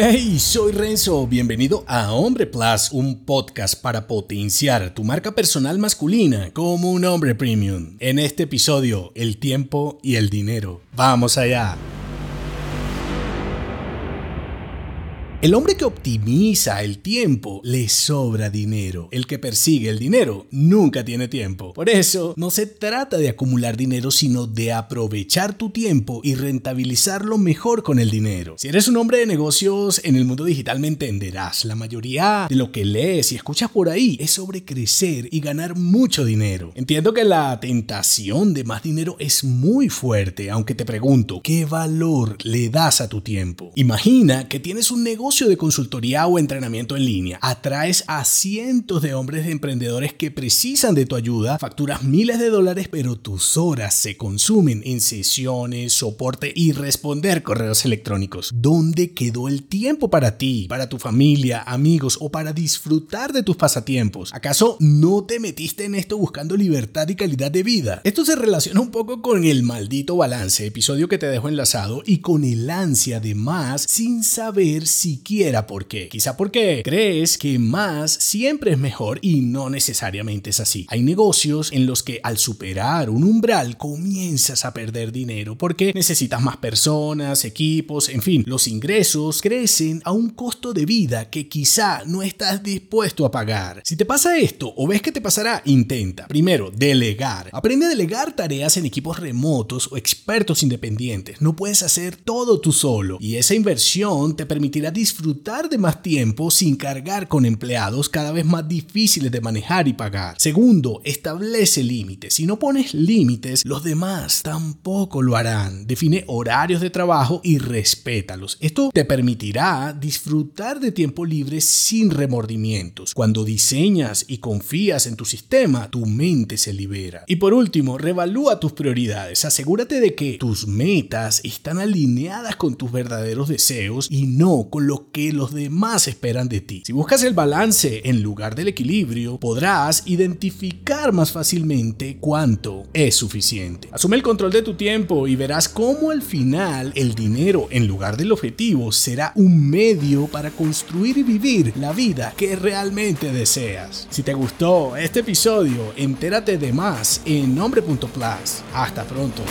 Hey, soy Renzo, bienvenido a Hombre Plus, un podcast para potenciar tu marca personal masculina como un hombre premium. En este episodio, el tiempo y el dinero. Vamos allá. El hombre que optimiza el tiempo le sobra dinero. El que persigue el dinero nunca tiene tiempo. Por eso, no se trata de acumular dinero, sino de aprovechar tu tiempo y rentabilizarlo mejor con el dinero. Si eres un hombre de negocios en el mundo digital me entenderás. La mayoría de lo que lees y escuchas por ahí es sobre crecer y ganar mucho dinero. Entiendo que la tentación de más dinero es muy fuerte, aunque te pregunto, ¿qué valor le das a tu tiempo? Imagina que tienes un negocio de consultoría o entrenamiento en línea. Atraes a cientos de hombres de emprendedores que precisan de tu ayuda, facturas miles de dólares, pero tus horas se consumen en sesiones, soporte y responder correos electrónicos. ¿Dónde quedó el tiempo para ti, para tu familia, amigos o para disfrutar de tus pasatiempos? ¿Acaso no te metiste en esto buscando libertad y calidad de vida? Esto se relaciona un poco con el maldito balance, episodio que te dejo enlazado, y con el ansia de más sin saber si siquiera por qué. Quizá porque crees que más siempre es mejor y no necesariamente es así. Hay negocios en los que al superar un umbral comienzas a perder dinero porque necesitas más personas, equipos, en fin, los ingresos crecen a un costo de vida que quizá no estás dispuesto a pagar. Si te pasa esto o ves que te pasará, intenta. Primero, delegar. Aprende a delegar tareas en equipos remotos o expertos independientes. No puedes hacer todo tú solo y esa inversión te permitirá disfrutar de más tiempo sin cargar con empleados cada vez más difíciles de manejar y pagar. Segundo, establece límites. Si no pones límites, los demás tampoco lo harán. Define horarios de trabajo y respétalos. Esto te permitirá disfrutar de tiempo libre sin remordimientos. Cuando diseñas y confías en tu sistema, tu mente se libera. Y por último, revalúa tus prioridades. Asegúrate de que tus metas están alineadas con tus verdaderos deseos y no con que los demás esperan de ti. Si buscas el balance en lugar del equilibrio, podrás identificar más fácilmente cuánto es suficiente. Asume el control de tu tiempo y verás cómo al final el dinero en lugar del objetivo será un medio para construir y vivir la vida que realmente deseas. Si te gustó este episodio, entérate de más en nombre.plus. Hasta pronto.